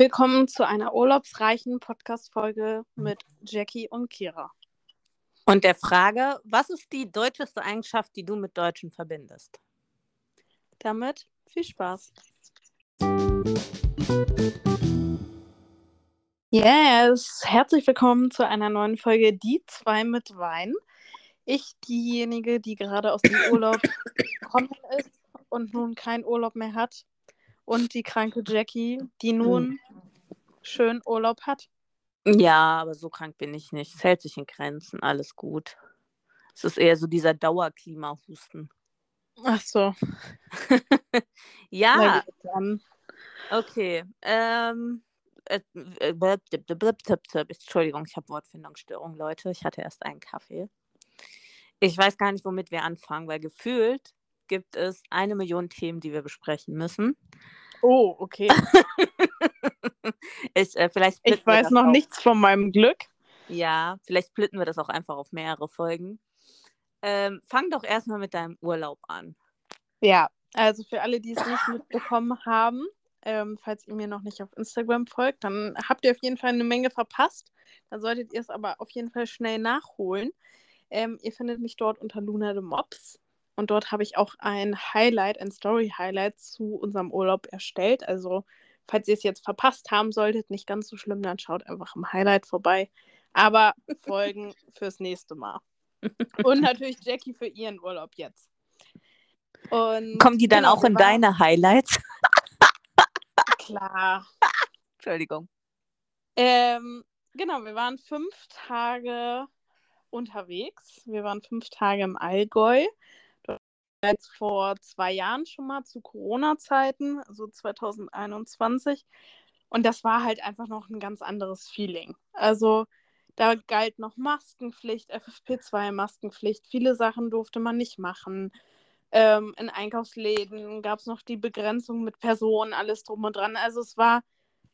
Willkommen zu einer urlaubsreichen Podcast-Folge mit Jackie und Kira. Und der Frage, was ist die deutscheste Eigenschaft, die du mit Deutschen verbindest? Damit viel Spaß. Yes, herzlich willkommen zu einer neuen Folge Die zwei mit Wein. Ich, diejenige, die gerade aus dem Urlaub gekommen ist und nun keinen Urlaub mehr hat. Und die kranke Jackie, die nun schön Urlaub hat. Ja, aber so krank bin ich nicht. Es hält sich in Grenzen, alles gut. Es ist eher so dieser Dauerklimahusten. Ach so. ja. Okay. Ähm, äh, Entschuldigung, ich habe Wortfindungsstörung, Leute. Ich hatte erst einen Kaffee. Ich weiß gar nicht, womit wir anfangen, weil gefühlt gibt es eine Million Themen, die wir besprechen müssen. Oh, okay. ich, äh, vielleicht ich weiß noch auch. nichts von meinem Glück. Ja, vielleicht splitten wir das auch einfach auf mehrere Folgen. Ähm, fang doch erstmal mit deinem Urlaub an. Ja, also für alle, die es nicht mitbekommen haben, ähm, falls ihr mir noch nicht auf Instagram folgt, dann habt ihr auf jeden Fall eine Menge verpasst. Dann solltet ihr es aber auf jeden Fall schnell nachholen. Ähm, ihr findet mich dort unter Luna de Mops. Und dort habe ich auch ein Highlight, ein Story-Highlight zu unserem Urlaub erstellt. Also, falls ihr es jetzt verpasst haben solltet, nicht ganz so schlimm, dann schaut einfach im Highlight vorbei. Aber Folgen fürs nächste Mal. Und natürlich Jackie für ihren Urlaub jetzt. Und Kommen die dann genau, auch in deine Highlights? Klar. Entschuldigung. Ähm, genau, wir waren fünf Tage unterwegs. Wir waren fünf Tage im Allgäu jetzt vor zwei Jahren schon mal zu Corona-Zeiten, also 2021. Und das war halt einfach noch ein ganz anderes Feeling. Also da galt noch Maskenpflicht, FFP2-Maskenpflicht. Viele Sachen durfte man nicht machen. Ähm, in Einkaufsläden gab es noch die Begrenzung mit Personen, alles drum und dran. Also es war,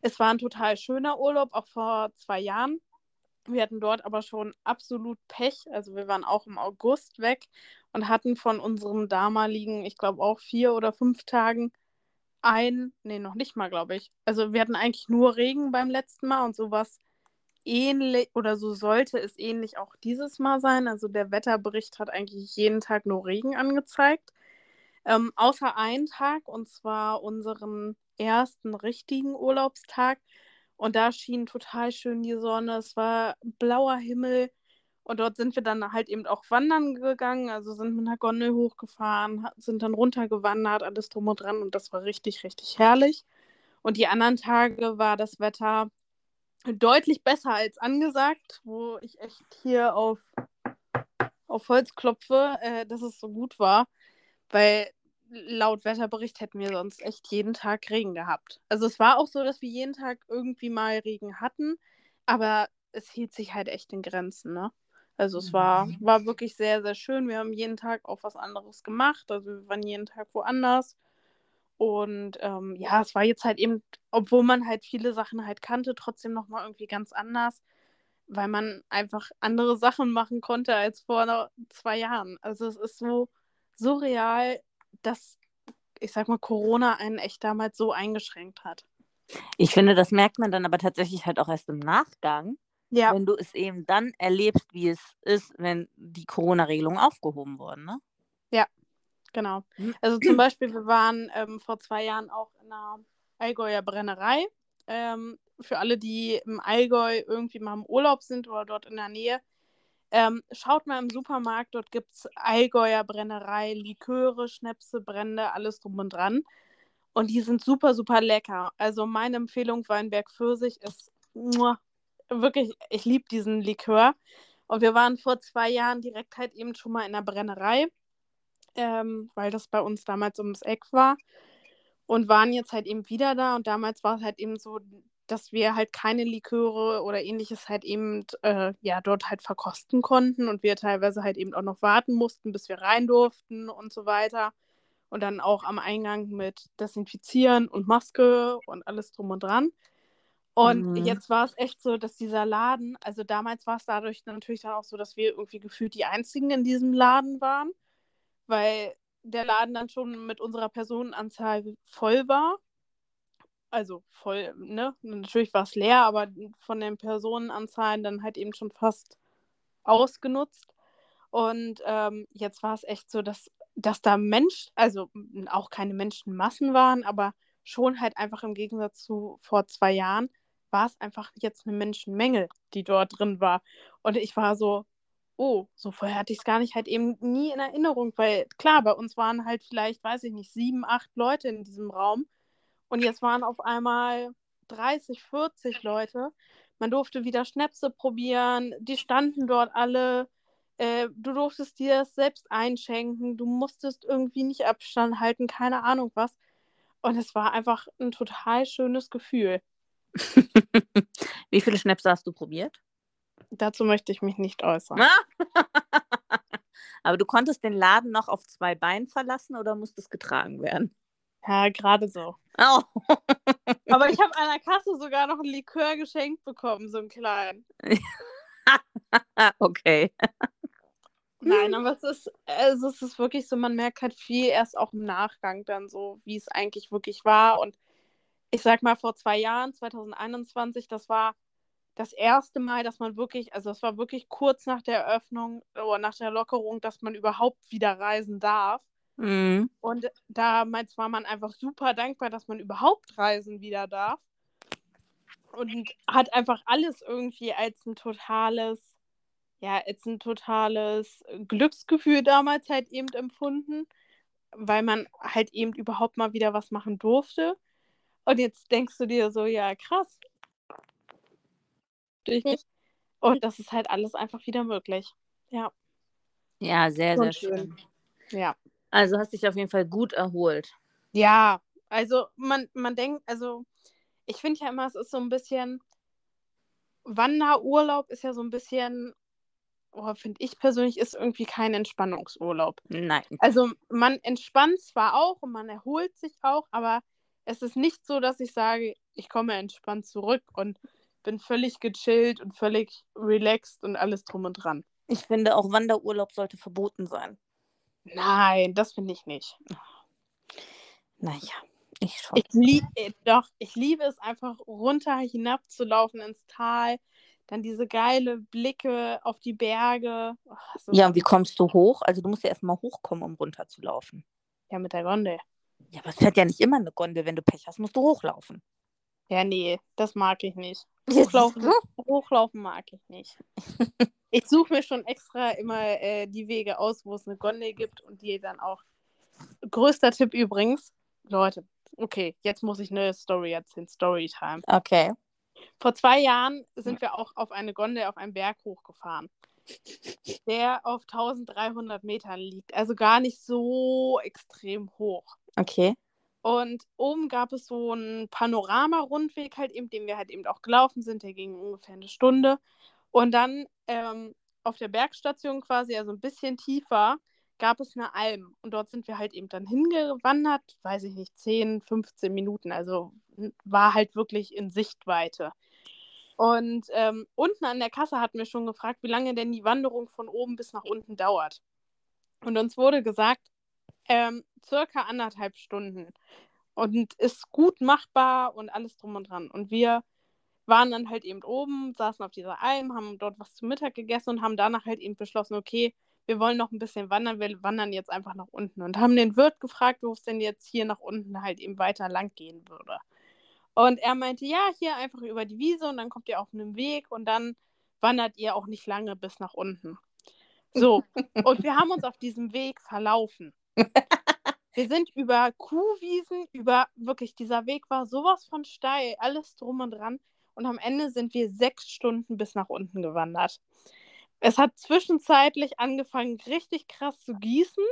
es war ein total schöner Urlaub, auch vor zwei Jahren. Wir hatten dort aber schon absolut Pech. Also wir waren auch im August weg und hatten von unserem damaligen, ich glaube auch vier oder fünf Tagen ein, nee, noch nicht mal, glaube ich. Also wir hatten eigentlich nur Regen beim letzten Mal und sowas ähnlich oder so sollte es ähnlich auch dieses Mal sein. Also der Wetterbericht hat eigentlich jeden Tag nur Regen angezeigt. Ähm, außer einen Tag und zwar unseren ersten richtigen Urlaubstag. Und da schien total schön die Sonne. Es war blauer Himmel. Und dort sind wir dann halt eben auch wandern gegangen, also sind mit einer Gondel hochgefahren, sind dann runtergewandert, alles drum und dran. Und das war richtig, richtig herrlich. Und die anderen Tage war das Wetter deutlich besser als angesagt, wo ich echt hier auf, auf Holz klopfe, äh, dass es so gut war. Weil laut Wetterbericht hätten wir sonst echt jeden Tag Regen gehabt. Also es war auch so, dass wir jeden Tag irgendwie mal Regen hatten, aber es hielt sich halt echt in Grenzen, ne? Also es war, mhm. war wirklich sehr, sehr schön. Wir haben jeden Tag auch was anderes gemacht. Also wir waren jeden Tag woanders. Und ähm, ja, es war jetzt halt eben, obwohl man halt viele Sachen halt kannte, trotzdem nochmal irgendwie ganz anders, weil man einfach andere Sachen machen konnte als vor zwei Jahren. Also es ist so surreal, dass, ich sag mal, Corona einen echt damals so eingeschränkt hat. Ich finde, das merkt man dann aber tatsächlich halt auch erst im Nachgang, ja. wenn du es eben dann erlebst, wie es ist, wenn die Corona-Regelungen aufgehoben wurden, ne? Ja, genau. Hm. Also zum Beispiel, wir waren ähm, vor zwei Jahren auch in einer Allgäuer Brennerei. Ähm, für alle, die im Allgäu irgendwie mal im Urlaub sind oder dort in der Nähe, ähm, schaut mal im Supermarkt, dort gibt es Allgäuer Brennerei, Liköre, Schnäpse, Brände, alles drum und dran. Und die sind super, super lecker. Also meine Empfehlung Weinberg Pfirsich ist muah, wirklich, ich liebe diesen Likör. Und wir waren vor zwei Jahren direkt halt eben schon mal in der Brennerei, ähm, weil das bei uns damals ums Eck war. Und waren jetzt halt eben wieder da. Und damals war es halt eben so, dass wir halt keine Liköre oder ähnliches halt eben äh, ja dort halt verkosten konnten und wir teilweise halt eben auch noch warten mussten, bis wir rein durften und so weiter. Und dann auch am Eingang mit Desinfizieren und Maske und alles drum und dran. Und mhm. jetzt war es echt so, dass dieser Laden, also damals war es dadurch natürlich dann auch so, dass wir irgendwie gefühlt die einzigen in diesem Laden waren, weil der Laden dann schon mit unserer Personenanzahl voll war. also voll, ne? Natürlich war es leer, aber von den Personenanzahlen dann halt eben schon fast ausgenutzt. Und ähm, jetzt war es echt so, dass, dass da Mensch, also auch keine Menschenmassen waren, aber schon halt einfach im Gegensatz zu vor zwei Jahren war es einfach jetzt eine Menschenmenge, die dort drin war. Und ich war so, oh, so vorher hatte ich es gar nicht halt eben nie in Erinnerung, weil klar, bei uns waren halt vielleicht, weiß ich nicht, sieben, acht Leute in diesem Raum und jetzt waren auf einmal 30, 40 Leute. Man durfte wieder Schnäpse probieren, die standen dort alle. Äh, du durftest dir es selbst einschenken, du musstest irgendwie nicht Abstand halten, keine Ahnung was. Und es war einfach ein total schönes Gefühl. Wie viele Schnäpse hast du probiert? Dazu möchte ich mich nicht äußern. Aber du konntest den Laden noch auf zwei Beinen verlassen oder musstest getragen werden? Ja, gerade so. Oh. Aber ich habe an der Kasse sogar noch ein Likör geschenkt bekommen, so ein kleinen. okay. Nein, aber es ist, also es ist wirklich so, man merkt halt viel erst auch im Nachgang dann so, wie es eigentlich wirklich war. Und ich sag mal, vor zwei Jahren, 2021, das war das erste Mal, dass man wirklich, also es war wirklich kurz nach der Eröffnung oder nach der Lockerung, dass man überhaupt wieder reisen darf. Mhm. Und damals war man einfach super dankbar, dass man überhaupt reisen wieder darf. Und hat einfach alles irgendwie als ein totales, ja, als ein totales Glücksgefühl damals halt eben empfunden, weil man halt eben überhaupt mal wieder was machen durfte. Und jetzt denkst du dir so, ja, krass. Und das ist halt alles einfach wieder möglich. Ja. Ja, sehr, sehr schön. schön. Ja. Also hast dich auf jeden Fall gut erholt. Ja, also man, man denkt, also ich finde ja immer, es ist so ein bisschen, Wanderurlaub ist ja so ein bisschen, oh, finde ich persönlich, ist irgendwie kein Entspannungsurlaub. Nein. Also man entspannt zwar auch und man erholt sich auch, aber es ist nicht so, dass ich sage, ich komme entspannt zurück und bin völlig gechillt und völlig relaxed und alles drum und dran. Ich finde auch Wanderurlaub sollte verboten sein. Nein, das finde ich nicht. Naja, ich schon. Ich liebe, äh, doch, ich liebe es einfach runter hinabzulaufen ins Tal, dann diese geile Blicke auf die Berge. Oh, ja, und wie kommst du hoch? Also du musst ja erstmal hochkommen, um runterzulaufen. Ja, mit der Gondel. Ja, aber es fährt ja nicht immer eine Gondel. Wenn du Pech hast, musst du hochlaufen. Ja, nee, das mag ich nicht. Hochlaufen, hochlaufen mag ich nicht. ich suche mir schon extra immer äh, die Wege aus, wo es eine Gondel gibt und die dann auch. Größter Tipp übrigens, Leute, okay, jetzt muss ich eine Story erzählen, Storytime. Okay. Vor zwei Jahren sind wir auch auf eine Gondel auf einen Berg hochgefahren, der auf 1300 Metern liegt, also gar nicht so extrem hoch. Okay. Und oben gab es so einen Panorama-Rundweg, halt eben, den wir halt eben auch gelaufen sind. Der ging ungefähr eine Stunde. Und dann ähm, auf der Bergstation quasi, also ein bisschen tiefer, gab es eine Alm. Und dort sind wir halt eben dann hingewandert, weiß ich nicht, 10, 15 Minuten. Also war halt wirklich in Sichtweite. Und ähm, unten an der Kasse hatten wir schon gefragt, wie lange denn die Wanderung von oben bis nach unten dauert. Und uns wurde gesagt, ähm, circa anderthalb Stunden und ist gut machbar und alles drum und dran. Und wir waren dann halt eben oben, saßen auf dieser Alm, haben dort was zum Mittag gegessen und haben danach halt eben beschlossen, okay, wir wollen noch ein bisschen wandern, wir wandern jetzt einfach nach unten und haben den Wirt gefragt, wo es denn jetzt hier nach unten halt eben weiter lang gehen würde. Und er meinte, ja, hier einfach über die Wiese und dann kommt ihr auf einem Weg und dann wandert ihr auch nicht lange bis nach unten. So, und wir haben uns auf diesem Weg verlaufen. Wir sind über Kuhwiesen, über wirklich, dieser Weg war sowas von steil, alles drum und dran. Und am Ende sind wir sechs Stunden bis nach unten gewandert. Es hat zwischenzeitlich angefangen, richtig krass zu gießen.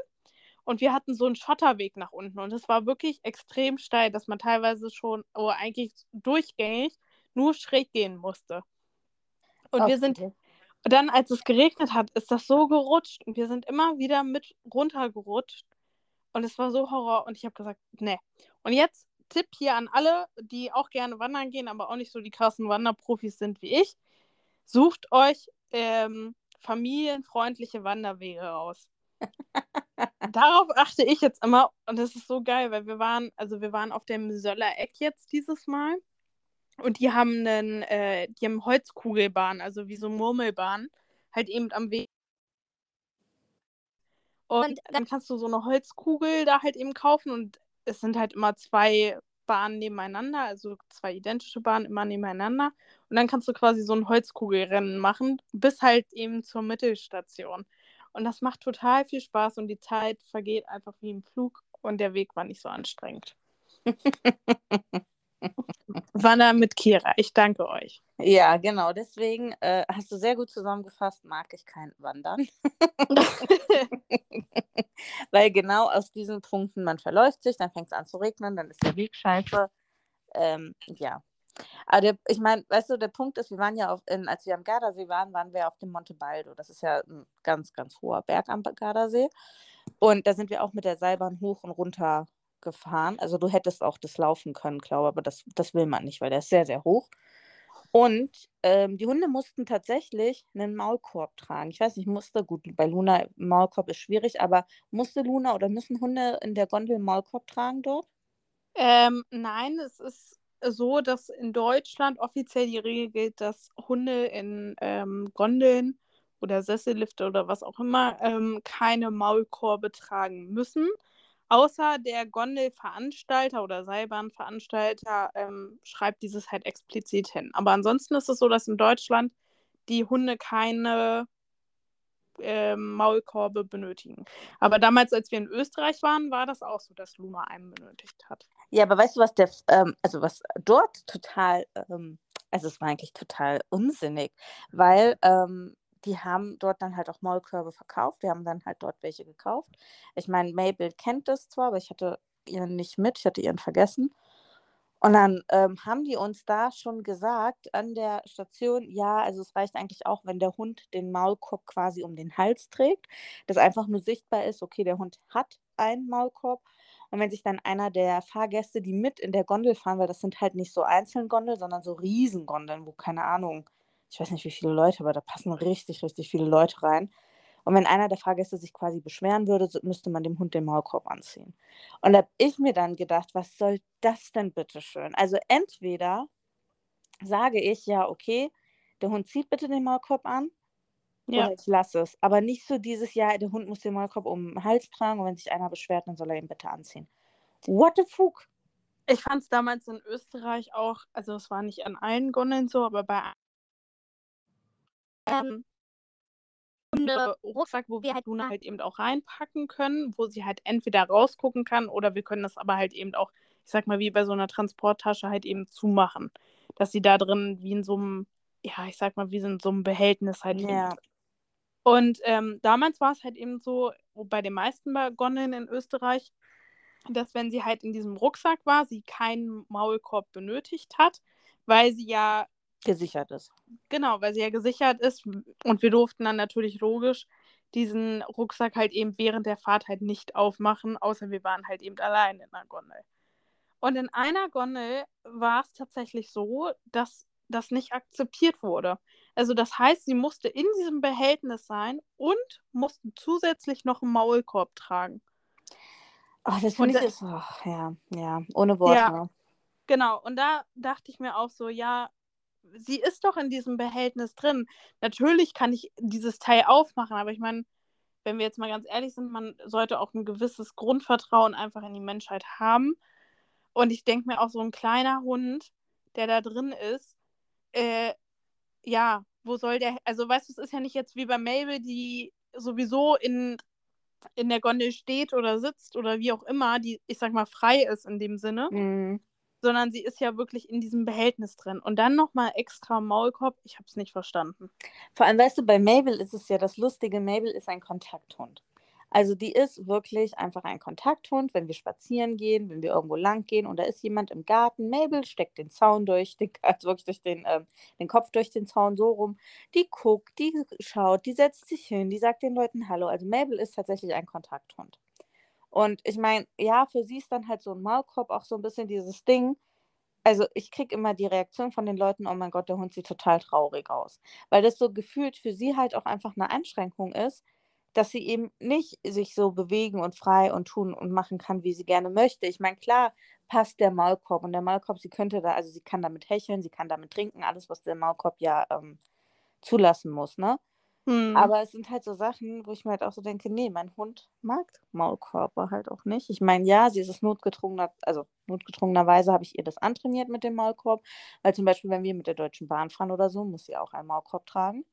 Und wir hatten so einen Schotterweg nach unten. Und es war wirklich extrem steil, dass man teilweise schon, oh, eigentlich durchgängig, nur schräg gehen musste. Und okay. wir sind dann, als es geregnet hat, ist das so gerutscht. Und wir sind immer wieder mit runtergerutscht. Und es war so Horror und ich habe gesagt, ne. Und jetzt Tipp hier an alle, die auch gerne wandern gehen, aber auch nicht so die krassen Wanderprofis sind wie ich. Sucht euch ähm, familienfreundliche Wanderwege aus. darauf achte ich jetzt immer und das ist so geil, weil wir waren, also wir waren auf dem Söller Eck jetzt dieses Mal und die haben einen, äh, die haben Holzkugelbahn, also wie so Murmelbahn, halt eben am Weg. Und dann kannst du so eine Holzkugel da halt eben kaufen und es sind halt immer zwei Bahnen nebeneinander, also zwei identische Bahnen immer nebeneinander. Und dann kannst du quasi so ein Holzkugelrennen machen, bis halt eben zur Mittelstation. Und das macht total viel Spaß und die Zeit vergeht einfach wie im Flug und der Weg war nicht so anstrengend. war da mit Kira. Ich danke euch. Ja, genau. Deswegen äh, hast du sehr gut zusammengefasst, mag ich kein Wandern. Weil genau aus diesen Punkten, man verläuft sich, dann fängt es an zu regnen, dann ist der Weg scheiße. Ähm, ja. Aber der, ich meine, weißt du, der Punkt ist, wir waren ja auf, in, als wir am Gardasee waren, waren wir auf dem Monte Baldo. Das ist ja ein ganz, ganz hoher Berg am Gardasee. Und da sind wir auch mit der Seilbahn hoch und runter gefahren. Also du hättest auch das laufen können, glaube ich, aber das, das will man nicht, weil der ist sehr, sehr hoch. Und ähm, die Hunde mussten tatsächlich einen Maulkorb tragen. Ich weiß nicht, musste, gut, bei Luna Maulkorb ist schwierig, aber musste Luna oder müssen Hunde in der Gondel Maulkorb tragen dort? Ähm, nein, es ist so, dass in Deutschland offiziell die Regel gilt, dass Hunde in ähm, Gondeln oder Sessellifte oder was auch immer ähm, keine Maulkorbe tragen müssen. Außer der Gondelveranstalter oder Seilbahnveranstalter ähm, schreibt dieses halt explizit hin. Aber ansonsten ist es so, dass in Deutschland die Hunde keine äh, Maulkorbe benötigen. Aber damals, als wir in Österreich waren, war das auch so, dass Luna einen benötigt hat. Ja, aber weißt du, was der, ähm, also was dort total, ähm, also es war eigentlich total unsinnig, weil ähm, die haben dort dann halt auch Maulkörbe verkauft. Wir haben dann halt dort welche gekauft. Ich meine, Mabel kennt das zwar, aber ich hatte ihren nicht mit, ich hatte ihren vergessen. Und dann ähm, haben die uns da schon gesagt an der Station, ja, also es reicht eigentlich auch, wenn der Hund den Maulkorb quasi um den Hals trägt, dass einfach nur sichtbar ist, okay, der Hund hat einen Maulkorb. Und wenn sich dann einer der Fahrgäste, die mit in der Gondel fahren, weil das sind halt nicht so einzelne Gondeln, sondern so Riesengondeln, wo keine Ahnung, ich weiß nicht wie viele Leute, aber da passen richtig, richtig viele Leute rein. Und wenn einer der Fahrgäste sich quasi beschweren würde, müsste man dem Hund den Maulkorb anziehen. Und da habe ich mir dann gedacht, was soll das denn bitte schön? Also entweder sage ich ja, okay, der Hund zieht bitte den Maulkorb an ja. oder ich lasse es. Aber nicht so dieses Jahr, der Hund muss den Maulkorb um den Hals tragen und wenn sich einer beschwert, dann soll er ihn bitte anziehen. What the fuck? Ich fand es damals in Österreich auch, also es war nicht an allen Gondeln so, aber bei ähm, Rucksack, wo wir halt Luna halt eben auch reinpacken können, wo sie halt entweder rausgucken kann oder wir können das aber halt eben auch, ich sag mal, wie bei so einer Transporttasche halt eben zumachen. Dass sie da drin wie in so einem, ja, ich sag mal, wie in so einem Behältnis halt ja. eben. Und ähm, damals war es halt eben so, bei den meisten Gondeln in Österreich, dass wenn sie halt in diesem Rucksack war, sie keinen Maulkorb benötigt hat, weil sie ja gesichert ist. Genau, weil sie ja gesichert ist und wir durften dann natürlich logisch diesen Rucksack halt eben während der Fahrt halt nicht aufmachen, außer wir waren halt eben allein in der Gondel. Und in einer Gondel war es tatsächlich so, dass das nicht akzeptiert wurde. Also das heißt, sie musste in diesem Behältnis sein und musste zusätzlich noch einen Maulkorb tragen. Ach, das finde ich ist, oh, ja, ja, ohne Worte. Ja, ne? genau, und da dachte ich mir auch so, ja, sie ist doch in diesem Behältnis drin. Natürlich kann ich dieses Teil aufmachen, aber ich meine, wenn wir jetzt mal ganz ehrlich sind, man sollte auch ein gewisses Grundvertrauen einfach in die Menschheit haben. Und ich denke mir auch, so ein kleiner Hund, der da drin ist, äh, ja, wo soll der, also weißt du, es ist ja nicht jetzt wie bei Mabel, die sowieso in, in der Gondel steht oder sitzt oder wie auch immer, die, ich sag mal, frei ist in dem Sinne. Mhm sondern sie ist ja wirklich in diesem Behältnis drin. Und dann nochmal extra Maulkorb, ich habe es nicht verstanden. Vor allem, weißt du, bei Mabel ist es ja das Lustige, Mabel ist ein Kontakthund. Also die ist wirklich einfach ein Kontakthund, wenn wir spazieren gehen, wenn wir irgendwo lang gehen und da ist jemand im Garten. Mabel steckt den Zaun durch, den, also wirklich durch den, ähm, den Kopf durch den Zaun so rum. Die guckt, die schaut, die setzt sich hin, die sagt den Leuten Hallo. Also Mabel ist tatsächlich ein Kontakthund. Und ich meine, ja, für sie ist dann halt so ein Maulkorb auch so ein bisschen dieses Ding. Also ich kriege immer die Reaktion von den Leuten, oh mein Gott, der Hund sieht total traurig aus. Weil das so gefühlt für sie halt auch einfach eine Einschränkung ist, dass sie eben nicht sich so bewegen und frei und tun und machen kann, wie sie gerne möchte. Ich meine, klar passt der Maulkorb und der Maulkorb, sie könnte da, also sie kann damit hecheln, sie kann damit trinken, alles, was der Maulkorb ja ähm, zulassen muss, ne? Hm. Aber es sind halt so Sachen, wo ich mir halt auch so denke, nee, mein Hund mag Maulkörper halt auch nicht. Ich meine, ja, sie ist es notgedrungener, also notgedrungenerweise habe ich ihr das antrainiert mit dem Maulkorb, weil zum Beispiel, wenn wir mit der Deutschen Bahn fahren oder so, muss sie auch einen Maulkorb tragen.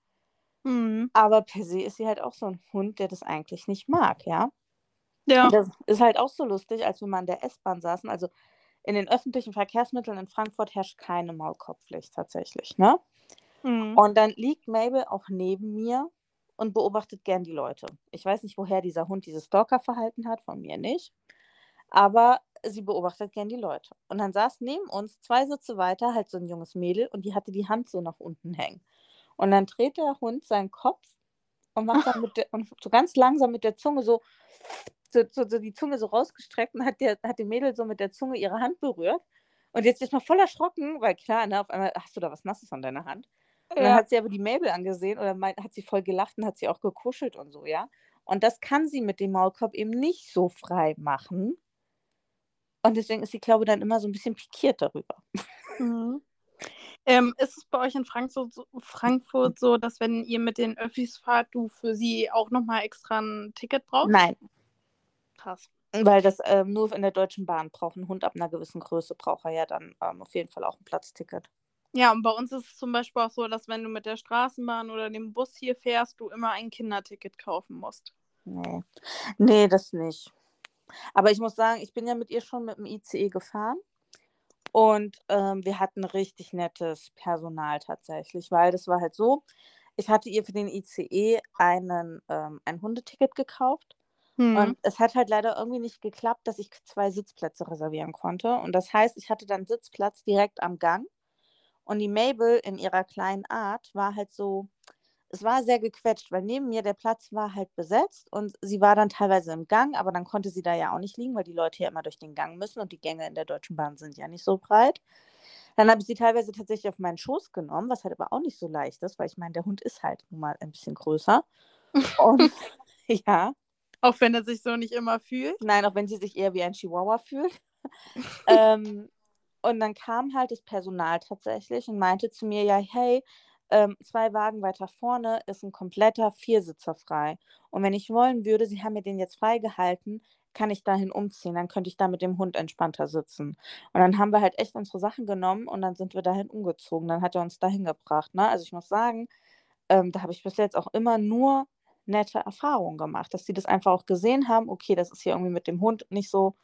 Hm. Aber per se ist sie halt auch so ein Hund, der das eigentlich nicht mag, ja. Ja. Und das ist halt auch so lustig, als wir mal in der S-Bahn saßen. Also in den öffentlichen Verkehrsmitteln in Frankfurt herrscht keine Maulkorbpflicht tatsächlich, ne? Hm. Und dann liegt Mabel auch neben mir und beobachtet gern die Leute. Ich weiß nicht, woher dieser Hund dieses Stalker-Verhalten hat, von mir nicht. Aber sie beobachtet gern die Leute. Und dann saß neben uns zwei Sitze weiter halt so ein junges Mädel und die hatte die Hand so nach unten hängen. Und dann dreht der Hund seinen Kopf und macht dann mit der, und so ganz langsam mit der Zunge so, so, so, so die Zunge so rausgestreckt und hat, der, hat die Mädel so mit der Zunge ihre Hand berührt. Und jetzt ist mal voll erschrocken, weil klar, ne, auf einmal hast du da was Nasses an deiner Hand. Und dann hat sie aber die Mabel angesehen oder meint, hat sie voll gelacht und hat sie auch gekuschelt und so, ja. Und das kann sie mit dem Maulkorb eben nicht so frei machen. Und deswegen ist sie, glaube ich, dann immer so ein bisschen pikiert darüber. Mhm. Ähm, ist es bei euch in Frankfurt so, Frankfurt so, dass wenn ihr mit den Öffis fahrt, du für sie auch nochmal extra ein Ticket brauchst? Nein, Krass. weil das ähm, nur in der Deutschen Bahn braucht. Ein Hund ab einer gewissen Größe braucht er ja dann ähm, auf jeden Fall auch ein Platzticket. Ja, und bei uns ist es zum Beispiel auch so, dass wenn du mit der Straßenbahn oder dem Bus hier fährst, du immer ein Kinderticket kaufen musst. Nee. Nee, das nicht. Aber ich muss sagen, ich bin ja mit ihr schon mit dem ICE gefahren. Und ähm, wir hatten richtig nettes Personal tatsächlich, weil das war halt so, ich hatte ihr für den ICE einen, ähm, ein Hundeticket gekauft. Hm. Und es hat halt leider irgendwie nicht geklappt, dass ich zwei Sitzplätze reservieren konnte. Und das heißt, ich hatte dann Sitzplatz direkt am Gang. Und die Mabel in ihrer kleinen Art war halt so, es war sehr gequetscht, weil neben mir der Platz war halt besetzt und sie war dann teilweise im Gang, aber dann konnte sie da ja auch nicht liegen, weil die Leute ja immer durch den Gang müssen und die Gänge in der Deutschen Bahn sind ja nicht so breit. Dann habe ich sie teilweise tatsächlich auf meinen Schoß genommen, was halt aber auch nicht so leicht ist, weil ich meine, der Hund ist halt nun mal ein bisschen größer. Und ja, Auch wenn er sich so nicht immer fühlt. Nein, auch wenn sie sich eher wie ein Chihuahua fühlt. ähm, und dann kam halt das Personal tatsächlich und meinte zu mir, ja, hey, ähm, zwei Wagen weiter vorne ist ein kompletter Viersitzer frei. Und wenn ich wollen würde, sie haben mir den jetzt freigehalten, kann ich dahin umziehen, dann könnte ich da mit dem Hund entspannter sitzen. Und dann haben wir halt echt unsere Sachen genommen und dann sind wir dahin umgezogen. Dann hat er uns dahin gebracht. Ne? Also ich muss sagen, ähm, da habe ich bis jetzt auch immer nur nette Erfahrungen gemacht, dass sie das einfach auch gesehen haben, okay, das ist hier irgendwie mit dem Hund nicht so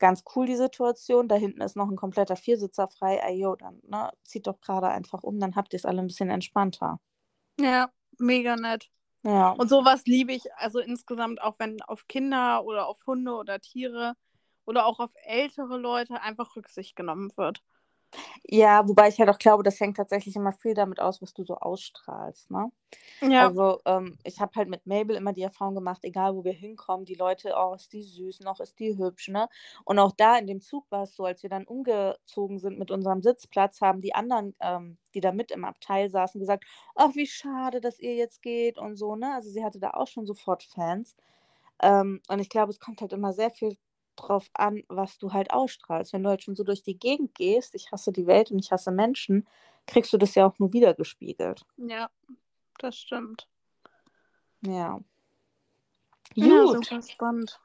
ganz cool, die Situation. Da hinten ist noch ein kompletter Viersitzer frei. Ayo, dann ne, zieht doch gerade einfach um, dann habt ihr es alle ein bisschen entspannter. Ja, mega nett. Ja. Und sowas liebe ich, also insgesamt, auch wenn auf Kinder oder auf Hunde oder Tiere oder auch auf ältere Leute einfach Rücksicht genommen wird. Ja, wobei ich halt auch glaube, das hängt tatsächlich immer viel damit aus, was du so ausstrahlst, ne? Ja, Also, ähm, ich habe halt mit Mabel immer die Erfahrung gemacht, egal wo wir hinkommen, die Leute, oh, ist die süß, noch ist die hübsch, ne? Und auch da in dem Zug war es so, als wir dann umgezogen sind mit unserem Sitzplatz, haben die anderen, ähm, die da mit im Abteil saßen, gesagt, ach, wie schade, dass ihr jetzt geht und so, ne? Also sie hatte da auch schon sofort Fans. Ähm, und ich glaube, es kommt halt immer sehr viel drauf an, was du halt ausstrahlst. Wenn du halt schon so durch die Gegend gehst, ich hasse die Welt und ich hasse Menschen, kriegst du das ja auch nur wieder gespiegelt. ja, das stimmt. Ja. Ja, Gut. super spannend.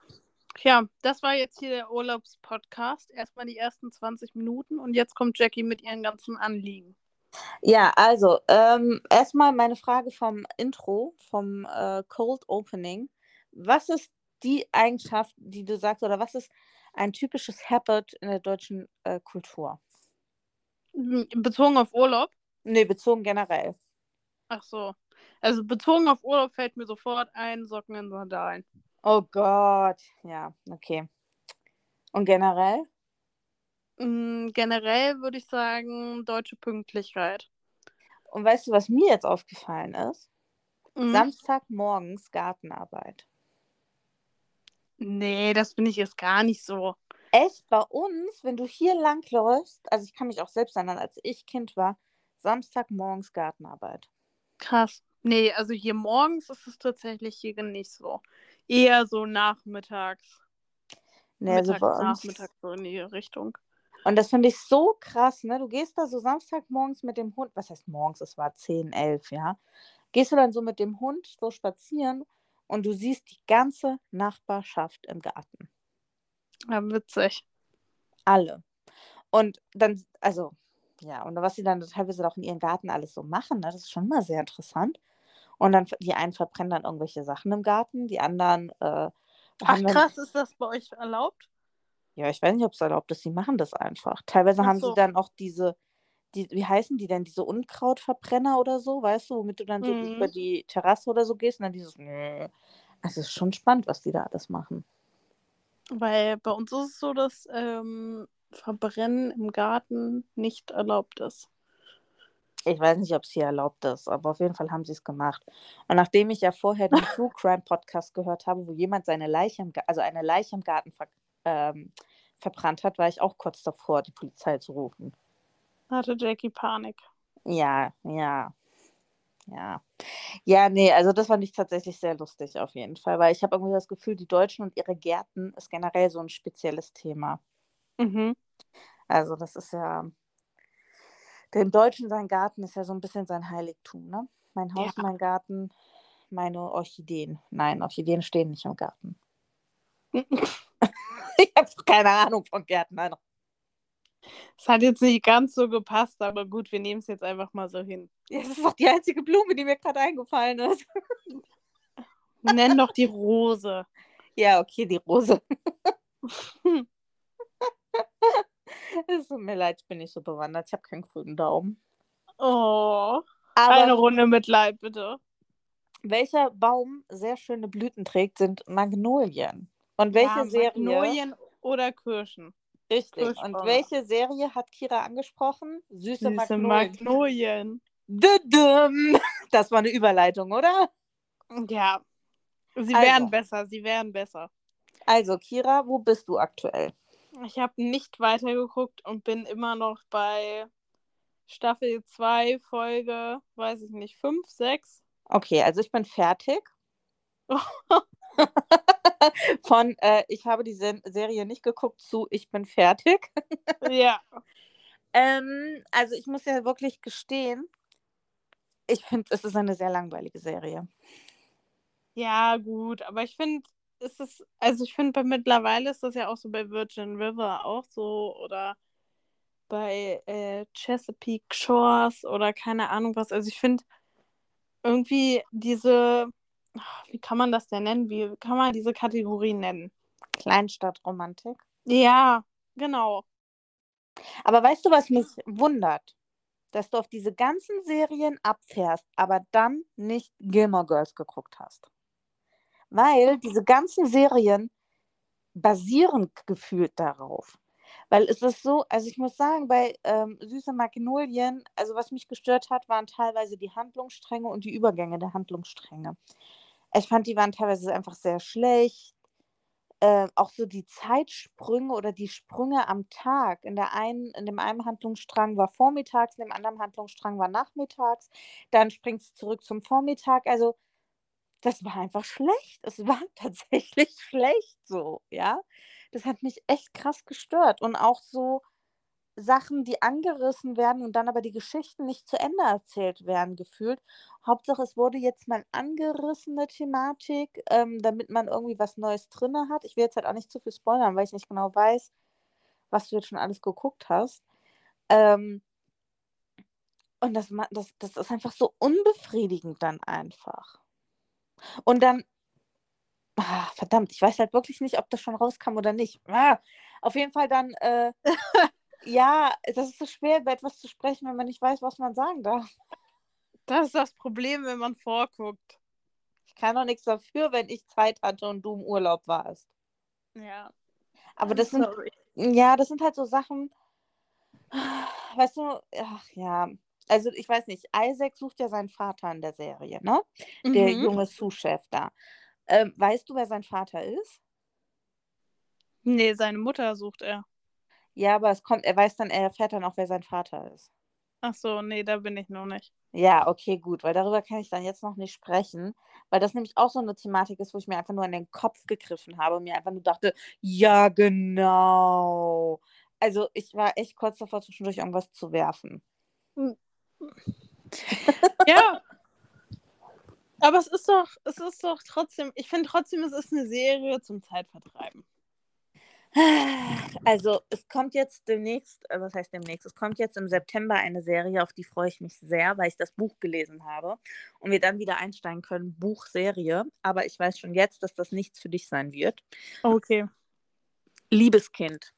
Ja, das war jetzt hier der Urlaubspodcast. Erstmal die ersten 20 Minuten und jetzt kommt Jackie mit ihren ganzen Anliegen. Ja, also ähm, erstmal meine Frage vom Intro, vom äh, Cold Opening. Was ist die Eigenschaft, die du sagst, oder was ist ein typisches Habit in der deutschen äh, Kultur? Bezogen auf Urlaub? Nee, bezogen generell. Ach so. Also bezogen auf Urlaub fällt mir sofort ein, Socken in Sandalen. Oh Gott. Ja, okay. Und generell? Mm, generell würde ich sagen, deutsche Pünktlichkeit. Und weißt du, was mir jetzt aufgefallen ist? Mhm. Samstagmorgens Gartenarbeit. Nee, das finde ich jetzt gar nicht so. Echt bei uns, wenn du hier langläufst, also ich kann mich auch selbst erinnern, als ich Kind war, Samstagmorgens Gartenarbeit. Krass. Nee, also hier morgens ist es tatsächlich hier nicht so. Eher so nachmittags. Nee, also Mittags, bei uns. nachmittags so in die Richtung. Und das finde ich so krass, ne? Du gehst da so Samstagmorgens mit dem Hund, was heißt morgens, es war 10, 11, ja. Gehst du dann so mit dem Hund so spazieren und du siehst die ganze Nachbarschaft im Garten. Ja, witzig. Alle. Und dann, also, ja, und was sie dann teilweise auch in ihren Garten alles so machen, ne? Das ist schon mal sehr interessant. Und dann, die einen verbrennen dann irgendwelche Sachen im Garten, die anderen, äh, Ach krass, ist das bei euch erlaubt? ja, ich weiß nicht, ob es erlaubt ist, die machen das einfach. Teilweise Ach haben so. sie dann auch diese, die, wie heißen die denn, diese Unkrautverbrenner oder so, weißt du, womit du dann so Mhm. über die Terrasse oder so gehst und dann dieses. Also es ist schon spannend, was die da alles machen. Weil bei uns ist es so, dass ähm, Verbrennen im Garten nicht erlaubt ist. Ich weiß nicht, ob es hier erlaubt ist, aber auf jeden Fall haben sie es gemacht. Und nachdem ich ja vorher den True Crime Podcast gehört habe, wo jemand seine Leiche im, also eine Leiche im Garten ver, ähm, verbrannt hat, war ich auch kurz davor, die Polizei zu rufen. Hatte Jackie Panik. Ja, ja, ja. Ja, nee, also das fand ich tatsächlich sehr lustig auf jeden Fall, weil ich habe irgendwie das Gefühl, die Deutschen und ihre Gärten ist generell so ein spezielles Thema. Mhm. Also das ist ja, dem Deutschen sein Garten ist ja so ein bisschen sein Heiligtum, ne? Mein Haus, Ja. mein Garten, meine Orchideen. Nein, Orchideen stehen nicht im Garten. Ich habe keine Ahnung von Gärten. Es hat jetzt nicht ganz so gepasst, aber gut, wir nehmen es jetzt einfach mal so hin. Ja, Das ist doch die einzige Blume, die mir gerade eingefallen ist. Nenn doch die Rose. Ja, okay, die Rose. Es tut mir leid, ich bin nicht so bewandert. Ich habe keinen grünen Daumen. Oh, Aber eine Runde Mitleid, bitte. welcher Baum sehr schöne Blüten trägt, sind Magnolien. Und welche ja, Serie? Magnolien oder Kirschen. Richtig. Kirschbäume. Und welche Serie hat Kira angesprochen? Süße, Süße Magnolien. Magnolien. Düdüm. Das war eine Überleitung, oder? Ja. Sie Also. werden besser, sie werden besser. Also, Kira, wo bist du aktuell? Ich habe nicht weitergeguckt und bin immer noch bei Staffel 2, Folge, weiß ich nicht, 5, 6. Okay, also ich bin fertig. Von äh, ich habe die Sen Serie nicht geguckt zu ich bin fertig. ja. Ähm, also ich muss ja wirklich gestehen, ich finde, es ist eine sehr langweilige Serie. Ja, gut, aber ich finde, ist es, also ich finde, bei mittlerweile ist das ja auch so bei Virgin River auch so oder bei äh, Chesapeake Shores oder keine Ahnung was. Also ich finde irgendwie diese, wie kann man das denn nennen? Wie kann man diese Kategorie nennen? Kleinstadtromantik. Ja, genau. Aber weißt du, was mich wundert? Dass du auf diese ganzen Serien abfährst, aber dann nicht Gilmore Girls geguckt hast. Weil diese ganzen Serien basieren gefühlt darauf. Weil es ist so, also ich muss sagen, bei ähm, Süße Magnolien, also was mich gestört hat, waren teilweise die Handlungsstränge und die Übergänge der Handlungsstränge. Ich fand, die waren teilweise einfach sehr schlecht. Äh, auch so die Zeitsprünge oder die Sprünge am Tag. In, der einen, in dem einen Handlungsstrang war vormittags, in dem anderen Handlungsstrang war nachmittags. Dann springt es zurück zum Vormittag. Also das war einfach schlecht. Es war tatsächlich schlecht so, ja. Das hat mich echt krass gestört. Und auch so Sachen, die angerissen werden und dann aber die Geschichten nicht zu Ende erzählt werden, gefühlt. Hauptsache, es wurde jetzt mal angerissene Thematik, ähm, damit man irgendwie was Neues drin hat. Ich will jetzt halt auch nicht zu viel spoilern, weil ich nicht genau weiß, was du jetzt schon alles geguckt hast. Ähm, und das, das, das ist einfach so unbefriedigend dann einfach. Und dann, ah, verdammt, ich weiß halt wirklich nicht, ob das schon rauskam oder nicht. Ah, auf jeden Fall dann, äh, ja, das ist so schwer, über etwas zu sprechen, wenn man nicht weiß, was man sagen darf. Das ist das Problem, wenn man vorguckt. Ich kann doch nichts dafür, wenn ich Zeit hatte und du im Urlaub warst. Ja. Aber das sind, Sorry. ja, das sind halt so Sachen, weißt du, ach ja, also ich weiß nicht, Isaac sucht ja seinen Vater in der Serie, ne? Der Mhm. junge Sous-Chef da. Ähm, weißt du, wer sein Vater ist? Nee, seine Mutter sucht er. Ja, aber es kommt, er weiß dann, er erfährt dann auch, wer sein Vater ist. Ach so, nee, da bin ich noch nicht. Ja, okay, gut, weil darüber kann ich dann jetzt noch nicht sprechen, weil das nämlich auch so eine Thematik ist, wo ich mir einfach nur an den Kopf gegriffen habe und mir einfach nur dachte, ja, genau. Also ich war echt kurz davor, zwischendurch irgendwas zu werfen. Ja. Aber es ist doch, es ist doch trotzdem, ich finde trotzdem, es ist eine Serie zum Zeitvertreiben. Also es kommt jetzt demnächst, äh, was heißt demnächst, es kommt jetzt im September eine Serie, auf die freue ich mich sehr, weil ich das Buch gelesen habe und wir dann wieder einsteigen können, Buchserie. Aber ich weiß schon jetzt, dass das nichts für dich sein wird. Okay. Liebeskind.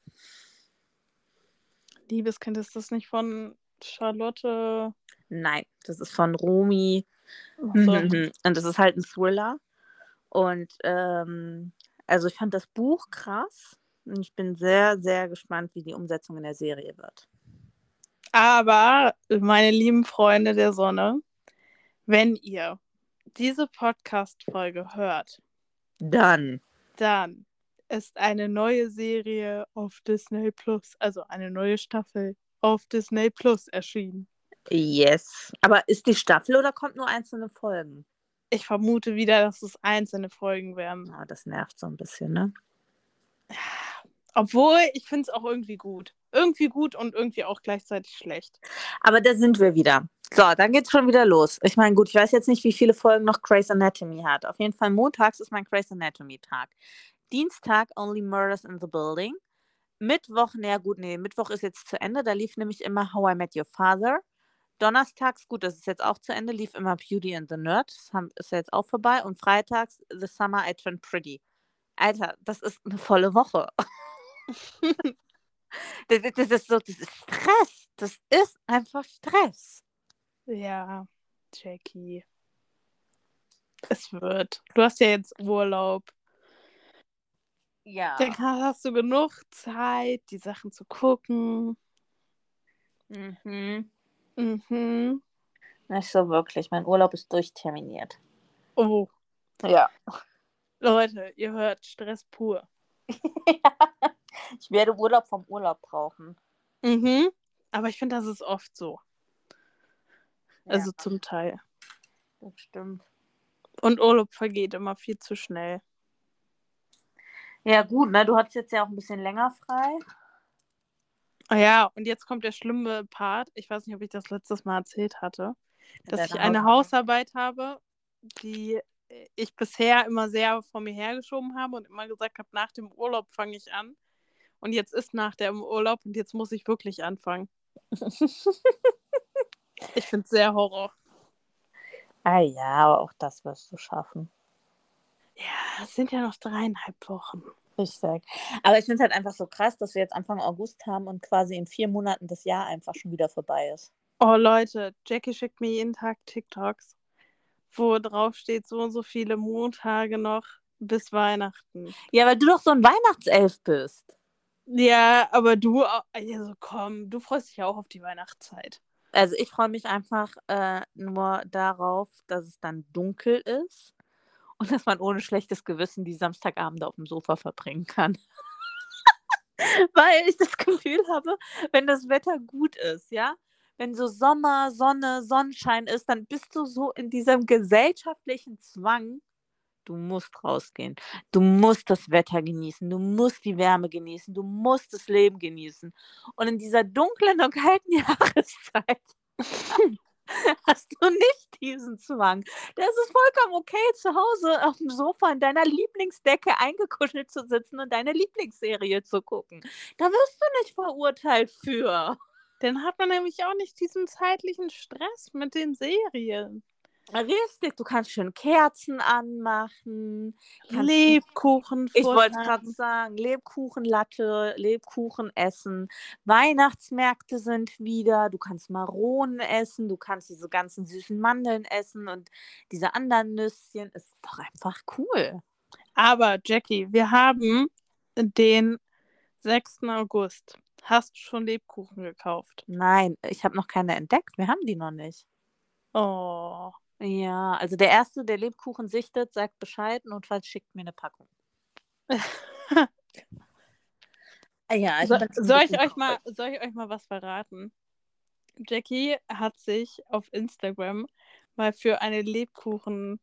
Liebeskind, ist das nicht von Charlotte? Nein, das ist von Romy. So. Mhm. Und das ist halt ein Thriller. Und ähm, also ich fand das Buch krass. Und ich bin sehr, sehr gespannt, wie die Umsetzung in der Serie wird. Aber, meine lieben Freunde der Sonne, wenn ihr diese Podcast-Folge hört, Dann. dann ist eine neue Serie auf Disney Plus, also eine neue Staffel auf Disney Plus erschienen. Yes. Aber ist die Staffel oder kommt nur einzelne Folgen? Ich vermute wieder, dass es einzelne Folgen werden. Ah, das nervt so ein bisschen, ne? Obwohl, ich finde es auch irgendwie gut. Irgendwie gut und irgendwie auch gleichzeitig schlecht. Aber da sind wir wieder. So, dann geht's schon wieder los. Ich meine, gut, ich weiß jetzt nicht, wie viele Folgen noch Grey's Anatomy hat. Auf jeden Fall montags ist mein Grey's Anatomy Tag. Dienstag Only Murders in the Building. Mittwoch, naja gut, nee, Mittwoch ist jetzt zu Ende. Da lief nämlich immer How I Met Your Father. Donnerstags, gut, das ist jetzt auch zu Ende, lief immer Beauty and the Nerd. Das ist jetzt auch vorbei. Und freitags The Summer I Turned Pretty. Alter, das ist eine volle Woche. das, das, ist so, das ist Stress. Das ist einfach Stress. Ja, Jackie. Es wird. Du hast ja jetzt Urlaub. Ja. Dann hast du genug Zeit, die Sachen zu gucken. Mhm. Mhm. Nicht so wirklich. Mein Urlaub ist durchterminiert. Oh, Ja. Leute, ihr hört Stress pur. ich werde Urlaub vom Urlaub brauchen. Mhm. Aber ich finde, das ist oft so. Also ja, zum Teil. das stimmt. Und Urlaub vergeht immer viel zu schnell. Ja, gut, ne? Du hattest jetzt ja auch ein bisschen länger frei. Ah ja, und jetzt kommt der schlimme Part. Ich weiß nicht, ob ich das letztes Mal erzählt hatte, dass ich eine Hausarbeit habe, die ich bisher immer sehr vor mir hergeschoben habe und immer gesagt habe, nach dem Urlaub fange ich an. Und jetzt ist nach dem Urlaub und jetzt muss ich wirklich anfangen. Ich finde es sehr Horror. ah ja, aber auch das wirst du schaffen. Ja, es sind ja noch dreieinhalb Wochen. Ich sag. Aber ich finde es halt einfach so krass, dass wir jetzt Anfang August haben und quasi in vier Monaten das Jahr einfach schon wieder vorbei ist. Oh Leute, Jackie schickt mir jeden Tag TikToks, wo drauf steht, so und so viele Montage noch bis Weihnachten. Ja, weil du doch so ein Weihnachtself bist. Ja, aber du, also komm, du freust dich ja auch auf die Weihnachtszeit. Also ich freue mich einfach äh, nur darauf, dass es dann dunkel ist und dass man ohne schlechtes Gewissen die Samstagabende auf dem Sofa verbringen kann. Weil ich das Gefühl habe, wenn das Wetter gut ist, ja, wenn so Sommer, Sonne, Sonnenschein ist, dann bist du so in diesem gesellschaftlichen Zwang, du musst rausgehen, du musst das Wetter genießen, du musst die Wärme genießen, du musst das Leben genießen. Und in dieser dunklen und kalten Jahreszeit hast du nicht diesen Zwang. Da ist vollkommen okay, zu Hause auf dem Sofa in deiner Lieblingsdecke eingekuschelt zu sitzen und deine Lieblingsserie zu gucken. Da wirst du nicht verurteilt für. Dann hat man nämlich auch nicht diesen zeitlichen Stress mit den Serien. Richtig, du kannst schön Kerzen anmachen. Lebkuchen Ich wollte gerade sagen, Lebkuchenlatte, Lebkuchen essen. Weihnachtsmärkte sind wieder. Du kannst Maronen essen, du kannst diese ganzen süßen Mandeln essen und diese anderen Nüsschen. Ist doch einfach cool. Aber Jackie, wir haben den 6. August. Hast du schon Lebkuchen gekauft? Nein, ich habe noch keine entdeckt. Wir haben die noch nicht. Oh. Ja, also der Erste, der Lebkuchen sichtet, sagt Bescheid, notfalls schickt mir eine Packung. Ja, So, jetzt ein soll, ich euch mal, soll ich euch mal was verraten? Jackie hat sich auf Instagram mal für eine Lebkuchen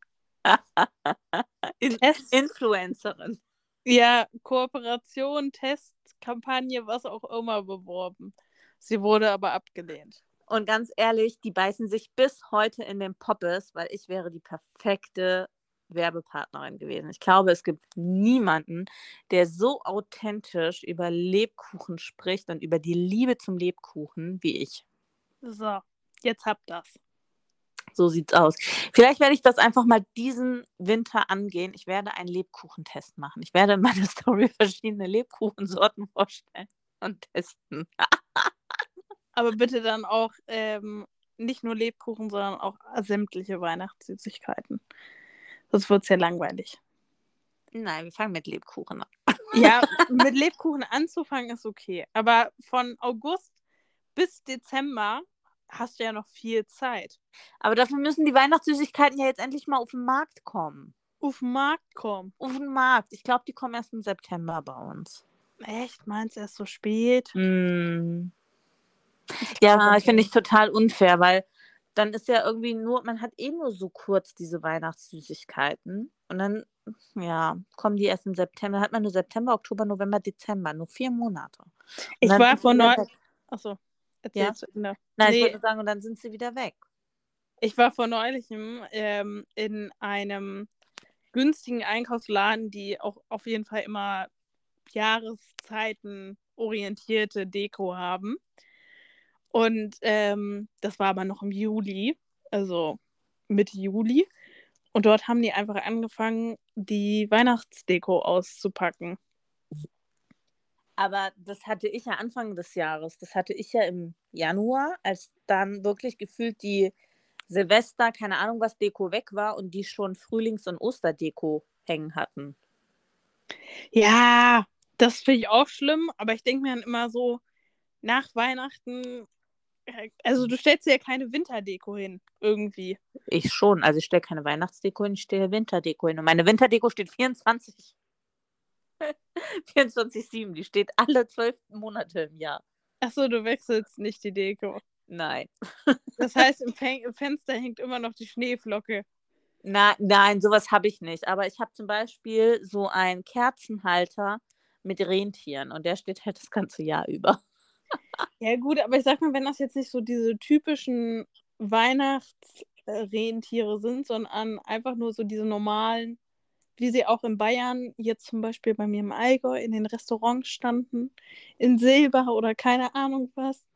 In Test, Influencerin. ja, Kooperation, Testkampagne, was auch immer beworben. Sie wurde aber abgelehnt. Und ganz ehrlich, die beißen sich bis heute in den Poppes, weil ich wäre die perfekte Werbepartnerin gewesen. Ich glaube, es gibt niemanden, der so authentisch über Lebkuchen spricht und über die Liebe zum Lebkuchen wie ich. So, jetzt habt das. So sieht's aus. Vielleicht werde ich das einfach mal diesen Winter angehen. Ich werde einen Lebkuchentest machen. Ich werde in meiner Story verschiedene Lebkuchensorten vorstellen und testen. Aber bitte dann auch ähm, nicht nur Lebkuchen, sondern auch sämtliche Weihnachtssüßigkeiten. Sonst wird es ja langweilig. Nein, wir fangen mit Lebkuchen an. Ja, mit Lebkuchen anzufangen ist okay. Aber von August bis Dezember hast du ja noch viel Zeit. Aber dafür müssen die Weihnachtssüßigkeiten ja jetzt endlich mal auf den Markt kommen. Auf den Markt kommen. Auf den Markt. Ich glaube, die kommen erst im September bei uns. Echt? Meinst du erst so spät? Mm. Ja, ich finde ich total unfair, weil dann ist ja irgendwie nur, man hat eh nur so kurz diese Weihnachtssüßigkeiten und dann, ja, kommen die erst im September. Hat man nur September, Oktober, November, Dezember, nur vier Monate. Und Ich war vor sie wieder neu. weg. Achso, erzähl Ja? zu Ende. Nein, Nee. ich wollte sagen, und dann sind sie wieder weg. Ich war vor neulichem ähm, in einem günstigen Einkaufsladen, die auch auf jeden Fall immer Jahreszeiten orientierte Deko haben. Und ähm, das war aber noch im Juli, also Mitte Juli. Und dort haben die einfach angefangen, die Weihnachtsdeko auszupacken. Aber das hatte ich ja Anfang des Jahres. Das hatte ich ja im Januar, als dann wirklich gefühlt die Silvester, keine Ahnung was, Deko weg war und die schon Frühlings- und Osterdeko hängen hatten. Ja, das finde ich auch schlimm, aber ich denke mir dann immer so, nach Weihnachten, also du stellst dir ja keine Winterdeko hin, irgendwie. Ich schon. Also ich stelle keine Weihnachtsdeko hin, ich stelle Winterdeko hin. Und meine Winterdeko steht 24. 24-7. Die steht alle zwölf Monate im Jahr. Achso, du wechselst nicht die Deko. Nein. Das heißt, im, Fen im Fenster hängt immer noch die Schneeflocke. Na, nein, sowas habe ich nicht. Aber ich habe zum Beispiel so einen Kerzenhalter mit Rentieren und der steht halt das ganze Jahr über. Ja, gut, aber ich sag mal, wenn das jetzt nicht so diese typischen Weihnachtsrentiere sind, sondern einfach nur so diese normalen, wie sie auch in Bayern, jetzt zum Beispiel bei mir im Allgäu, in den Restaurants standen, in Silber oder keine Ahnung was,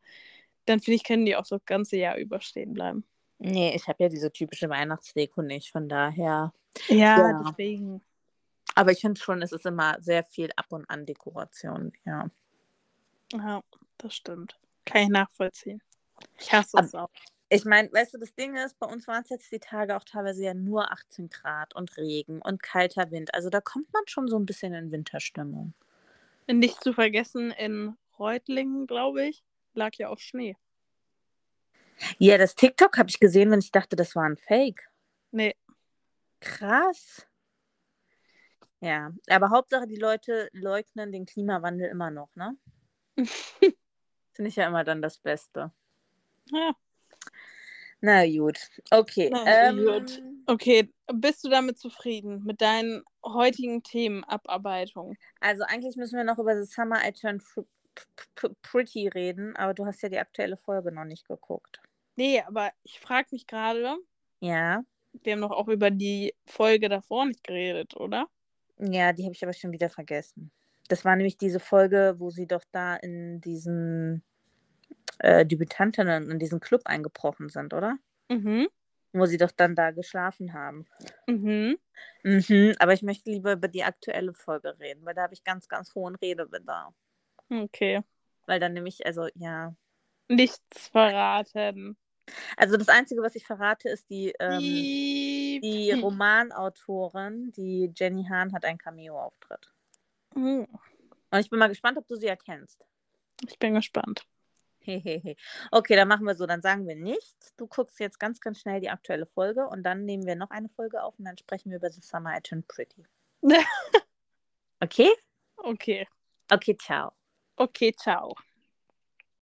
dann finde ich, können die auch so das ganze Jahr überstehen bleiben. Nee, ich habe ja diese typische Weihnachtsdeko nicht, von daher. Ja, Ja. deswegen. Aber ich finde schon, es ist immer sehr viel Ab- und An-Dekoration, ja. Ja, das stimmt. Kann ich nachvollziehen. Ich hasse es auch. Ich meine, weißt du, das Ding ist, bei uns waren es jetzt die Tage auch teilweise ja nur 18 Grad und Regen und kalter Wind. Also da kommt man schon so ein bisschen in Winterstimmung. Nicht zu vergessen, in Reutlingen, glaube ich, lag ja auch Schnee. Ja, das TikTok habe ich gesehen, wenn ich dachte, das war ein Fake. Nee, Krass. Ja, aber Hauptsache, die Leute leugnen den Klimawandel immer noch, ne? Finde ich ja immer dann das Beste. ja. Na gut, okay. Na ähm, gut. Okay, bist du damit zufrieden mit deinen heutigen Themenabarbeitung? Also eigentlich müssen wir noch über The Summer I Turned Pretty reden, aber du hast ja die aktuelle Folge noch nicht geguckt. Nee, aber ich frage mich gerade, Ja, wir haben doch auch über die Folge davor nicht geredet, oder? ja, die habe ich aber schon wieder vergessen. Das war nämlich diese Folge, wo sie doch da in diesen äh, Debütantinnen in diesen Club eingebrochen sind, oder? Mhm. Wo sie doch dann da geschlafen haben. Mhm. Mhm, aber ich möchte lieber über die aktuelle Folge reden, weil da habe ich ganz, ganz hohen Redebedarf. Okay. Weil dann nämlich, also ja. Nichts verraten. Also das Einzige, was ich verrate, ist die, ähm, die Romanautorin, die Jenny Hahn, hat einen Cameo-Auftritt. Hm, Und ich bin mal gespannt, ob du sie erkennst. Ich bin gespannt. Okay, dann machen wir so. Dann sagen wir nichts. Du guckst jetzt ganz, ganz schnell die aktuelle Folge und dann nehmen wir noch eine Folge auf und dann sprechen wir über The Summer I Turned Pretty. Okay? Okay. Okay, ciao. Okay, ciao.